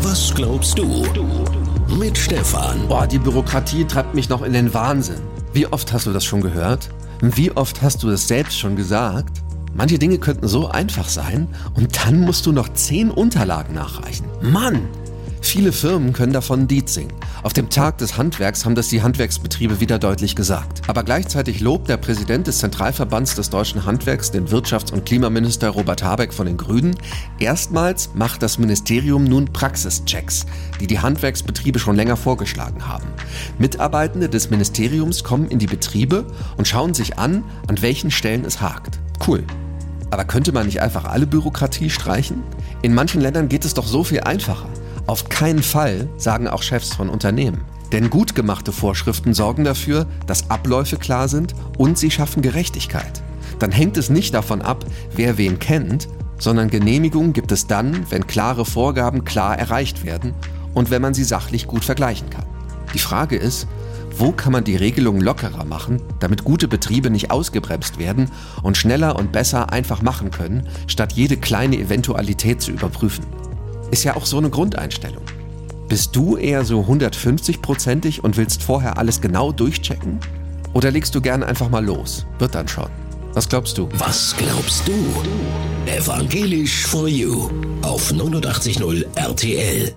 Was glaubst du? Mit Stefan. Boah, die Bürokratie treibt mich noch in den Wahnsinn. Wie oft hast du das schon gehört? Wie oft hast du es selbst schon gesagt? Manche Dinge könnten so einfach sein und dann musst du noch zehn Unterlagen nachreichen. Mann! Viele Firmen können davon ein Lied singen. Auf dem Tag des Handwerks haben das die Handwerksbetriebe wieder deutlich gesagt. Aber gleichzeitig lobt der Präsident des Zentralverbands des deutschen Handwerks, den Wirtschafts- und Klimaminister Robert Habeck von den Grünen, erstmals macht das Ministerium nun Praxischecks, die die Handwerksbetriebe schon länger vorgeschlagen haben. Mitarbeitende des Ministeriums kommen in die Betriebe und schauen sich an, an welchen Stellen es hakt. Cool. Aber könnte man nicht einfach alle Bürokratie streichen? In manchen Ländern geht es doch so viel einfacher. Auf keinen Fall, sagen auch Chefs von Unternehmen. Denn gut gemachte Vorschriften sorgen dafür, dass Abläufe klar sind und sie schaffen Gerechtigkeit. Dann hängt es nicht davon ab, wer wen kennt, sondern Genehmigung gibt es dann, wenn klare Vorgaben klar erreicht werden und wenn man sie sachlich gut vergleichen kann. Die Frage ist, wo kann man die Regelungen lockerer machen, damit gute Betriebe nicht ausgebremst werden und schneller und besser einfach machen können, statt jede kleine Eventualität zu überprüfen? Ist ja auch so eine Grundeinstellung. Bist du eher so 150-prozentig und willst vorher alles genau durchchecken? Oder legst du gern einfach mal los? Wird dann schon. Was glaubst du? Was glaubst du? Evangelisch for You auf 89.0 RTL.